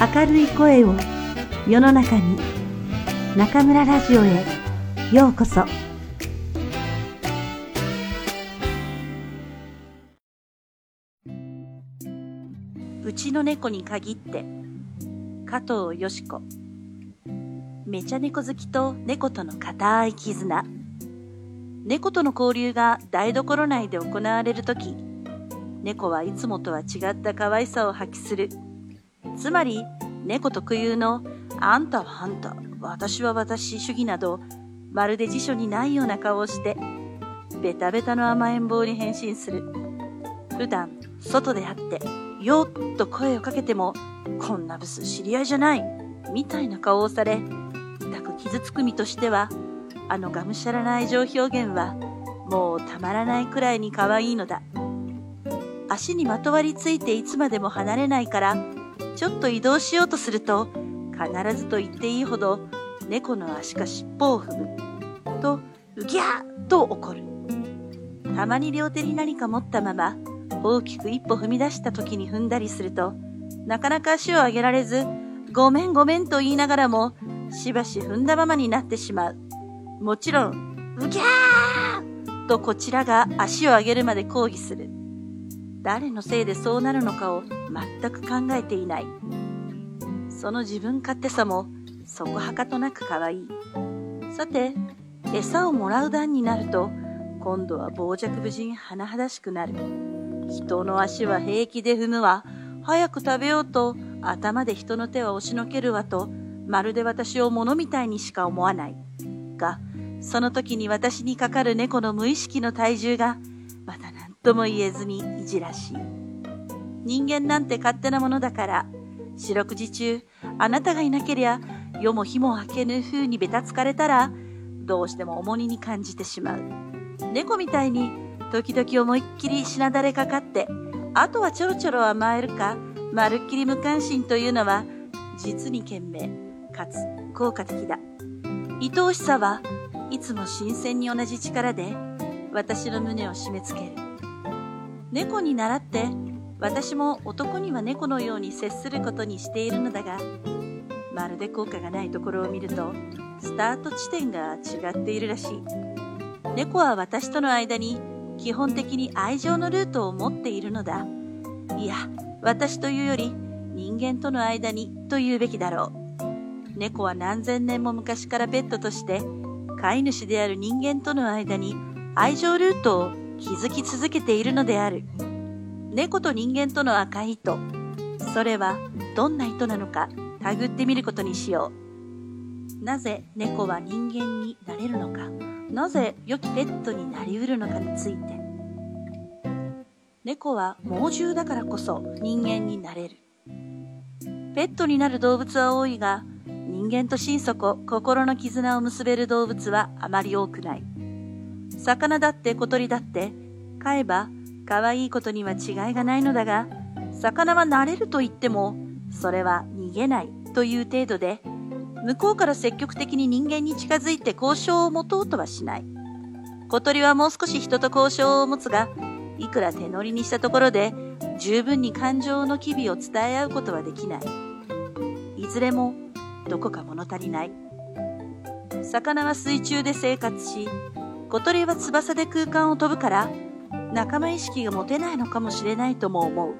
明るい声を世の中に中村ラジオへようこそ。うちの猫に限って加藤よし子。めちゃ猫好きと猫との固い絆。猫との交流が台所内で行われるとき猫はいつもとは違った可愛さを発揮する。つまり猫特有のあんたはあんた私は私主義などまるで辞書にないような顔をしてベタベタの甘えん坊に変身する。普段外で会ってよっと声をかけてもこんなブス知り合いじゃないみたいな顔をされ痛く傷つく身としてはあのがむしゃらな愛情表現はもうたまらないくらいに可愛いのだ。足にまとわりついていつまでも離れないからちょっと移動しようとすると必ずと言っていいほど猫の足か尻尾を踏むとうぎゃーと怒る。たまに両手に何か持ったまま大きく一歩踏み出した時に踏んだりするとなかなか足を上げられずごめんごめんと言いながらもしばし踏んだままになってしまう。もちろんうぎゃーとこちらが足を上げるまで抗議する。誰のせいでそうなるのかを全く考えていない。その自分勝手さもそこはかとなく可愛い。さて餌をもらう段になると今度は傍若無人甚だしくなる。人の足は平気で踏むわ。早く食べようと頭で人の手は押しのけるわとまるで私を物みたいにしか思わない。がその時に私にかかる猫の無意識の体重がとも言えずにいじらしい人間なんて勝手なものだから四六時中、あなたがいなけりゃ、夜も日も明けぬ風にべたつかれたら、どうしても重荷に感じてしまう。猫みたいに、時々思いっきりしなだれかかって、あとはちょろちょろ甘えるか、まるっきり無関心というのは、実に賢明、かつ効果的だ。愛おしさはいつも新鮮に同じ力で、私の胸を締め付ける。猫に倣って、私も男には猫のように接することにしているのだが、まるで効果がないところを見ると、スタート地点が違っているらしい。猫は私との間に基本的に愛情のルートを持っているのだ。いや、私というより人間との間にと言うべきだろう。猫は何千年も昔からペットとして飼い主である人間との間に愛情ルートを築き続けているのである。猫と人間との赤い糸。それはどんな糸なのかたぐってみることにしよう。なぜ猫は人間になれるのか、なぜ良きペットになりうるのかについて。猫は猛獣だからこそ人間になれる。ペットになる動物は多いが、人間と心底心の絆を結べる動物はあまり多くない。魚だって小鳥だって飼えば可愛いことには違いがないのだが、魚は慣れると言っても、それは逃げないという程度で、向こうから積極的に人間に近づいて交渉を持とうとはしない。小鳥はもう少し人と交渉を持つが、いくら手乗りにしたところで、十分に感情の機微を伝え合うことはできない。いずれも、どこか物足りない。魚は水中で生活し、小鳥は翼で空間を飛ぶから、仲間意識が持てないのかもしれないとも思う。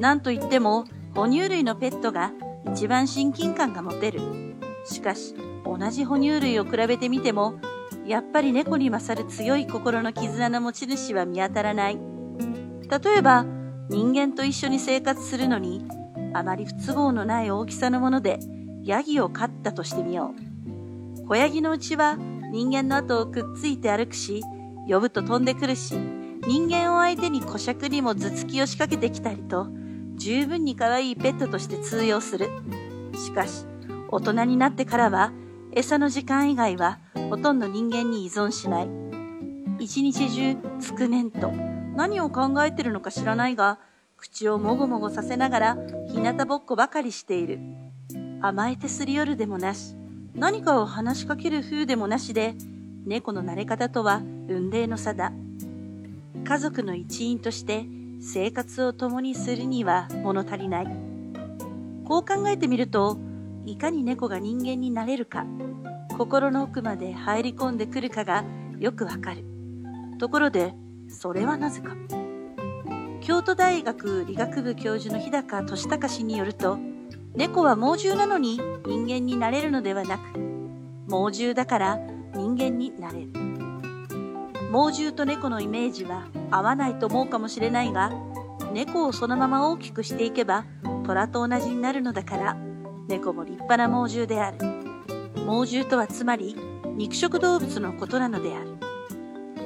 なんといっても、哺乳類のペットが一番親近感が持てる。しかし、同じ哺乳類を比べてみても、やっぱり猫に勝る強い心の絆の持ち主は見当たらない。例えば、人間と一緒に生活するのに、あまり不都合のない大きさのもので、ヤギを飼ったとしてみよう。小ヤギのうちは人間の後をくっついて歩くし、呼ぶと飛んでくるし、人間を相手に古尺にも頭突きを仕掛けてきたりと、十分に可愛いペットとして通用する。しかし、大人になってからは、餌の時間以外はほとんど人間に依存しない。一日中、つくねんと、何を考えてるのか知らないが、口をもごもごさせながら、日向ぼっこばかりしている。甘えてすり寄るでもなし、何かを話しかける風でもなしで、猫の慣れ方とは運命の差だ。家族の一員として生活を共にするには物足りない。こう考えてみると、いかに猫が人間になれるか、心の奥まで入り込んでくるかがよくわかる。ところで、それはなぜか。京都大学理学部教授の日高俊隆氏によると、猫は猛獣なのに人間になれるのではなく、猛獣だから人間になれる。猛獣と猫のイメージは合わないと思うかもしれないが、猫をそのまま大きくしていけば、虎と同じになるのだから、猫も立派な猛獣である。猛獣とはつまり、肉食動物のことなのである。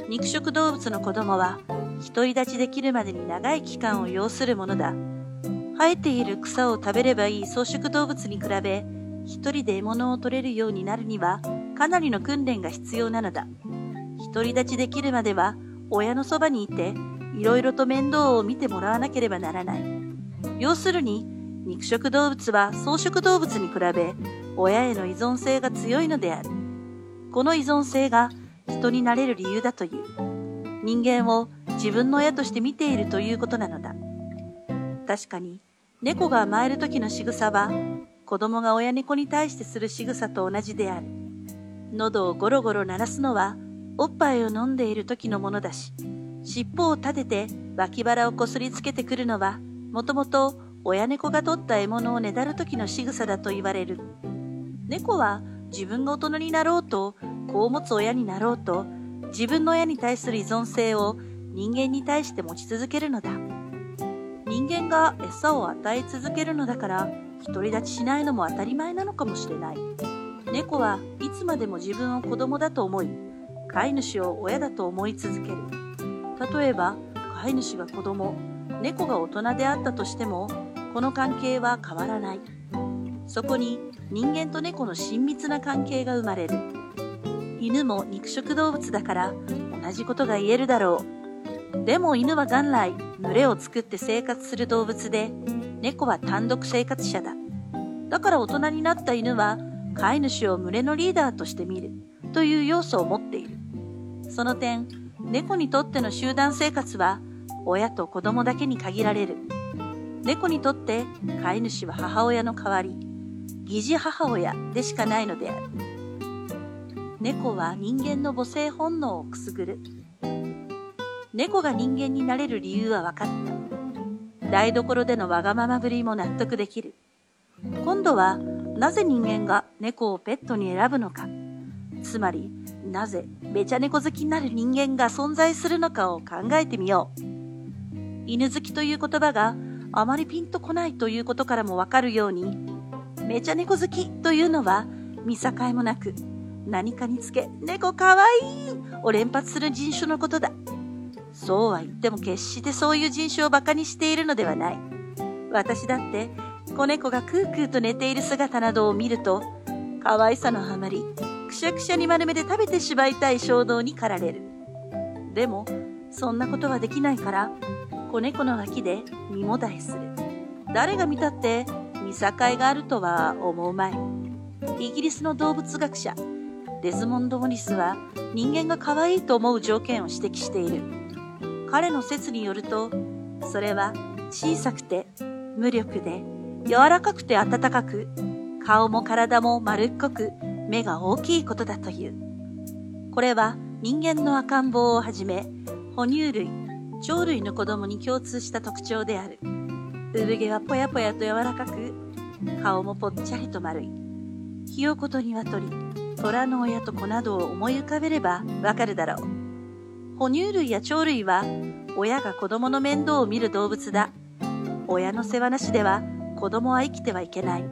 肉食動物の子供は、独り立ちできるまでに長い期間を要するものだ。生えている草を食べればいい草食動物に比べ、一人で獲物を取れるようになるには、かなりの訓練が必要なのだ。独り立ちできるまでは、親のそばにいて、いろいろと面倒を見てもらわなければならない。要するに、肉食動物は草食動物に比べ、親への依存性が強いのである。この依存性が人になれる理由だという。人間を自分の親として見ているということなのだ。確かに、猫が甘える時の仕草は、子供が親猫に対してする仕草と同じである。喉をゴロゴロ鳴らすのは、おっぱいを飲んでいる時のものだし、尻尾を立てて脇腹をこすりつけてくるのは、もともと親猫が取った獲物をねだる時の仕草だと言われる。猫は自分が大人になろうと、子を持つ親になろうと、自分の親に対する依存性を人間に対して持ち続けるのだ。人間が餌を与え続けるのだから、独り立ちしないのも当たり前なのかもしれない。猫はいつまでも自分を子供だと思い、飼い主を親だと思い続ける。例えば、飼い主が子供、猫が大人であったとしても、この関係は変わらない。そこに人間と猫の親密な関係が生まれる。犬も肉食動物だから同じことが言えるだろう。でも犬は元来群れを作って生活する動物で、猫は単独生活者だ。だから大人になった犬は飼い主を群れのリーダーとして見るという要素を持っている。その点、猫にとっての集団生活は親と子供だけに限られる。猫にとって飼い主は母親の代わり、疑似母親でしかないのである。猫は人間の母性本能をくすぐる。猫が人間になれる理由は分かった。台所でのわがままぶりも納得できる。今度は、なぜ人間が猫をペットに選ぶのか。つまり、なぜめちゃ猫好きになる人間が存在するのかを考えてみよう。犬好きという言葉があまりピンとこないということからもわかるように、めちゃ猫好きというのは見境もなく、何かにつけ、猫かわいいを連発する人種のことだ。そうは言っても決してそういう人種を馬鹿にしているのではない。私だって、子猫がクークーと寝ている姿などを見ると、可愛さのあまり、くしゃくしゃに丸めで食べてしまいたい衝動に駆られる。でも、そんなことはできないから、子猫の脇で身もだえする。誰が見たって見境があるとは思うまい。イギリスの動物学者、デズモンド・モリスは人間が可愛いと思う条件を指摘している。彼の説によると、それは小さくて無力で柔らかくて暖かく、顔も体も丸っこく目が大きいことだという。これは人間の赤ん坊をはじめ、哺乳類、鳥類の子供に共通した特徴である。産毛はぽやぽやと柔らかく、顔もぽっちゃりと丸い。ひよこと鶏、虎の親と子などを思い浮かべればわかるだろう。哺乳類や鳥類は、親が子供の面倒を見る動物だ。親の世話なしでは子供は生きてはいけない。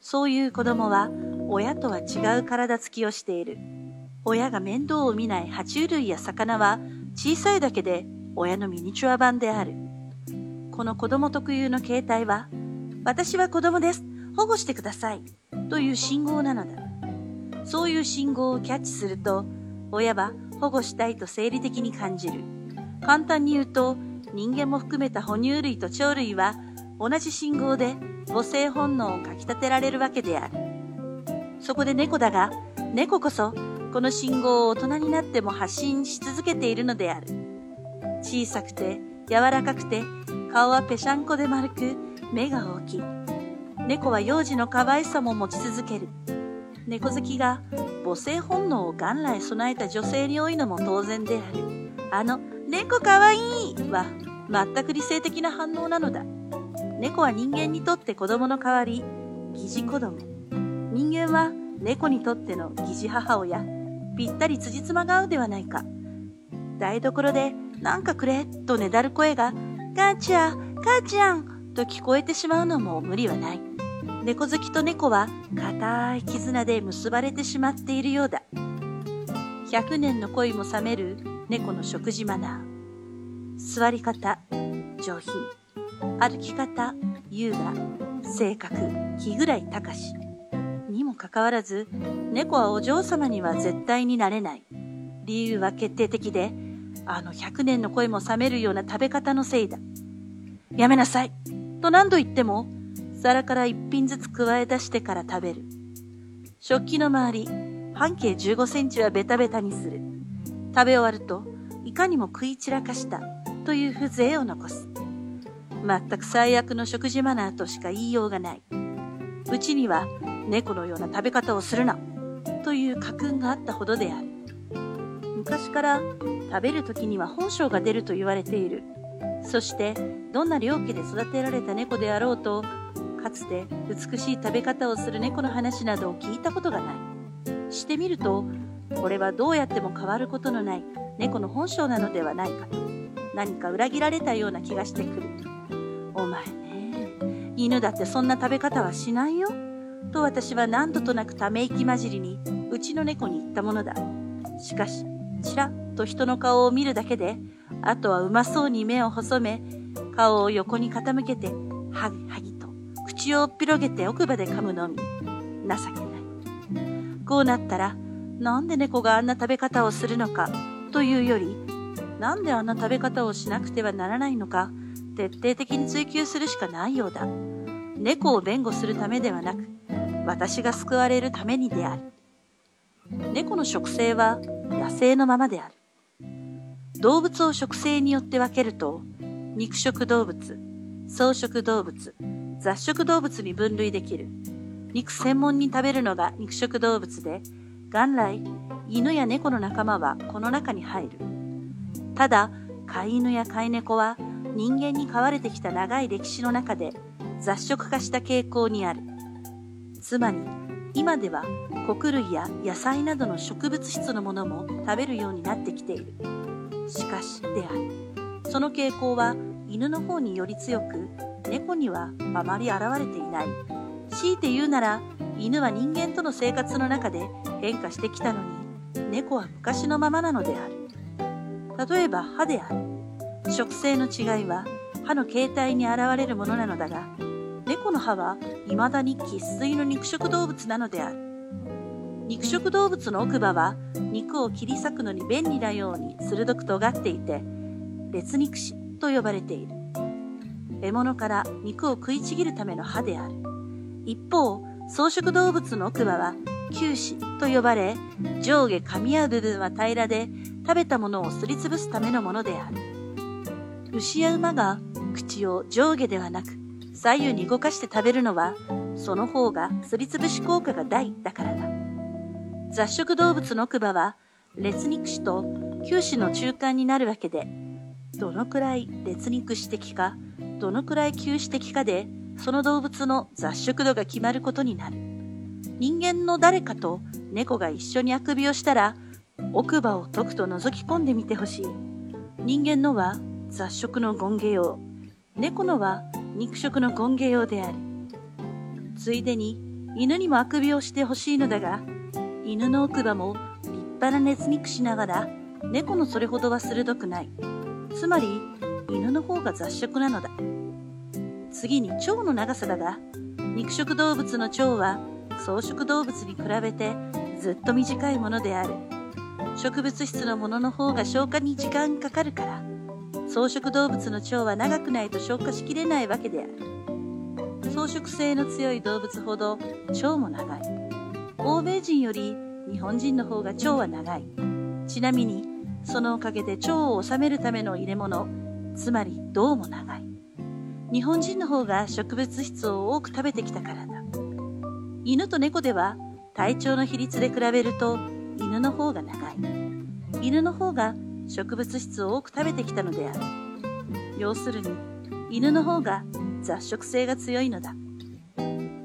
そういう子供は親とは違う体つきをしている。親が面倒を見ない爬虫類や魚は小さいだけで親のミニチュア版である。この子供特有の形態は、私は子供です。保護してください。という信号なのだ。そういう信号をキャッチすると、親は保護したいと生理的に感じる。簡単に言うと、人間も含めた哺乳類と鳥類は同じ信号で母性本能をかきたてられるわけである。そこで猫だが、猫こそこの信号を大人になっても発信し続けているのである。小さくて柔らかくて顔はぺしゃんこで丸く目が大きい。猫は幼児の可愛さも持ち続ける。猫好きが母性本能を元来備えた女性に多いのも当然である。あの、猫かわいいは全く理性的な反応なのだ。猫は人間にとって子供の代わり、疑似子供。人間は猫にとっての疑似母親。ぴったり辻褄が合うではないか。台所で、なんかくれ、とねだる声が、母ちゃん、母ちゃん、と聞こえてしまうのも無理はない。猫好きと猫は、固い絆で結ばれてしまっているようだ。100年の恋も冷める猫の食事マナー。座り方、上品。歩き方、優雅。性格、気ぐらい高し。にもかかわらず、猫はお嬢様には絶対になれない。理由は決定的で、あの100年の恋も冷めるような食べ方のせいだ。やめなさいと何度言っても、皿から一品ずつ加え出してから食べる。食器の周り、半径15センチはベタベタにする。食べ終わると、いかにも食い散らかしたという風情を残す。全く最悪の食事マナーとしか言いようがない。うちには猫のような食べ方をするなという家訓があったほどである。昔から食べる時には本性が出ると言われている。そしてどんな両家で育てられた猫であろうと、かつて美しい食べ方をする猫の話などを聞いたことがない。してみると、これはどうやっても変わることのない猫の本性なのではないかと、何か裏切られたような気がしてくる。お前ね、犬だってそんな食べ方はしないよ。と私は何度となくため息混じりにうちの猫に言ったものだ。しかし、ちらっと人の顔を見るだけで、あとはうまそうに目を細め、顔を横に傾けて、はぎはぎ口を広げて奥歯で噛むのみ。情けない。こうなったら、なんで猫があんな食べ方をするのかというより、なんであんな食べ方をしなくてはならないのか、徹底的に追求するしかないようだ。猫を弁護するためではなく、私が救われるためにである。猫の食性は野生のままである。動物を食性によって分けると、肉食動物、草食動物、雑食動物に分類できる。肉専門に食べるのが肉食動物で、元来、犬や猫の仲間はこの中に入る。ただ、飼い犬や飼い猫は人間に飼われてきた長い歴史の中で雑食化した傾向にある。つまり、今では穀類や野菜などの植物質のものも食べるようになってきている。しかし、である。その傾向は犬の方により強く、猫にはあまり現れていない。強いて言うなら、犬は人間との生活の中で変化してきたのに、猫は昔のままなのである。例えば歯である。食性の違いは歯の形態に現れるものなのだが、猫の歯は未だに生粋の肉食動物なのである。肉食動物の奥歯は肉を切り裂くのに便利なように鋭く尖っていて、別肉歯と呼ばれている。獲物から肉を食いちぎるための歯である。一方、草食動物の奥歯は臼歯と呼ばれ、上下噛み合う部分は平らで、食べたものをすりつぶすためのものである。牛や馬が口を上下ではなく左右に動かして食べるのは、その方がすりつぶし効果が大だからだ。雑食動物の奥歯は、劣肉歯と臼歯の中間になるわけで、どのくらい劣肉歯的か、どのくらい臼歯的かで、その動物の雑食度が決まることになる。人間の誰かと猫が一緒にあくびをしたら、奥歯を解くと覗き込んでみてほしい。人間のは雑食の権下用。猫のは肉食の権下用である。ついでに犬にもあくびをしてほしいのだが、犬の奥歯も立派な熱肉しながら、猫のそれほどは鋭くない。つまり、犬の方が雑食なのだ。次に腸の長さだが、肉食動物の腸は草食動物に比べてずっと短いものである。植物質のものの方が消化に時間かかるから、草食動物の腸は長くないと消化しきれないわけである。草食性の強い動物ほど腸も長い。欧米人より日本人の方が腸は長い。ちなみに、そのおかげで腸を治めるための入れ物、つまり銅も長い。日本人の方が植物質を多く食べてきたからだ。犬と猫では体長の比率で比べると犬の方が長い。犬の方が植物質を多く食べてきたのである。要するに、犬の方が雑食性が強いのだ。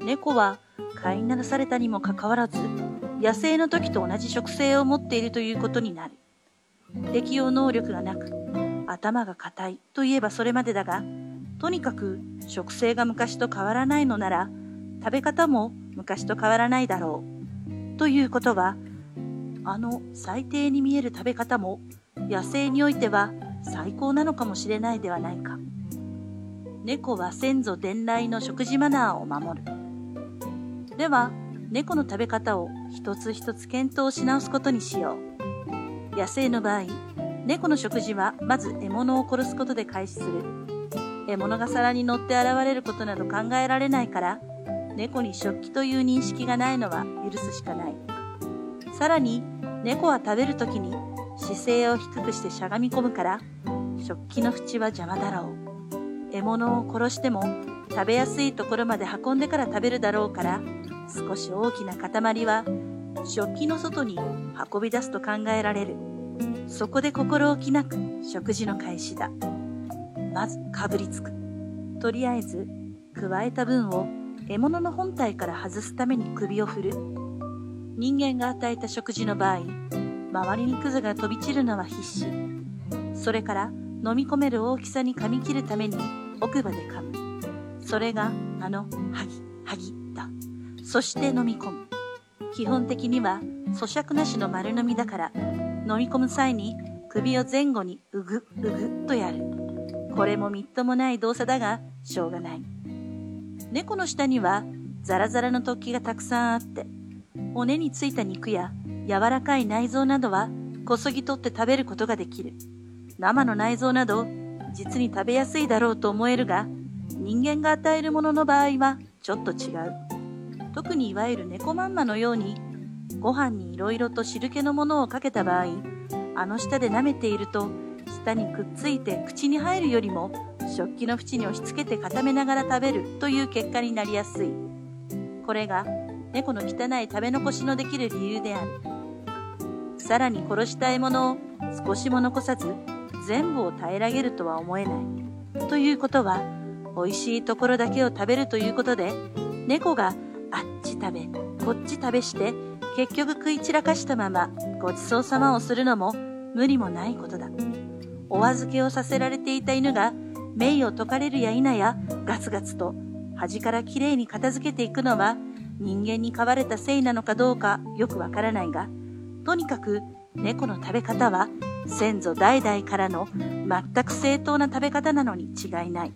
猫は飼いならされたにもかかわらず、野生の時と同じ食性を持っているということになる。適応能力がなく、頭が硬いといえばそれまでだが、とにかく食性が昔と変わらないのなら、食べ方も昔と変わらないだろう。ということは、あの最低に見える食べ方も野生においては最高なのかもしれないではないか。猫は先祖伝来の食事マナーを守る。では、猫の食べ方を一つ一つ検討し直すことにしよう。野生の場合、猫の食事はまず獲物を殺すことで開始する。獲物が皿に乗って現れることなど考えられないから、猫に食器という認識がないのは許すしかない。さらに、猫は食べるときに姿勢を低くしてしゃがみ込むから、食器の縁は邪魔だろう。獲物を殺しても食べやすいところまで運んでから食べるだろうから、少し大きな塊は食器の外に運び出すと考えられる。そこで心置きなく食事の開始だ。まずかぶりつく。とりあえず、加えた分を獲物の本体から外すために首を振る。人間が与えた食事の場合、周りにクズが飛び散るのは必至。それから飲み込める大きさに噛み切るために奥歯で噛む。それがあの、はぎ、はぎだ。そして飲み込む。基本的には咀嚼なしの丸飲みだから、飲み込む際に首を前後にうぐ、うぐっとやる。これもみっともない動作だが、しょうがない。猫の下にはザラザラの突起がたくさんあって、骨についた肉や柔らかい内臓などはこそぎ取って食べることができる。生の内臓など実に食べやすいだろうと思えるが、人間が与えるものの場合はちょっと違う。特にいわゆる猫まんまのように、ご飯に色々と汁気のものをかけた場合、あの舌で舐めていると、舌にくっついて口に入るよりも、食器の縁に押し付けて固めながら食べるという結果になりやすい。これが猫の汚い食べ残しのできる理由である。さらに殺した獲物を少しも残さず全部を平らげるとは思えない。ということは、美味しいところだけを食べるということで、猫があっち食べ、こっち食べして、結局食い散らかしたままごちそうさまをするのも無理もないことだ。お預けをさせられていた犬が、命を解かれるや否や、ガツガツと端からきれいに片付けていくのは、人間に飼われたせいなのかどうかよくわからないが、とにかく猫の食べ方は先祖代々からの全く正当な食べ方なのに違いない。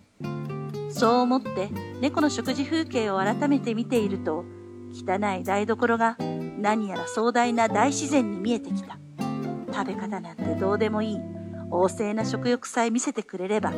そう思って猫の食事風景を改めて見ていると、汚い台所が何やら壮大な大自然に見えてきた。食べ方なんてどうでもいい。旺盛な食欲さえ見せてくれれば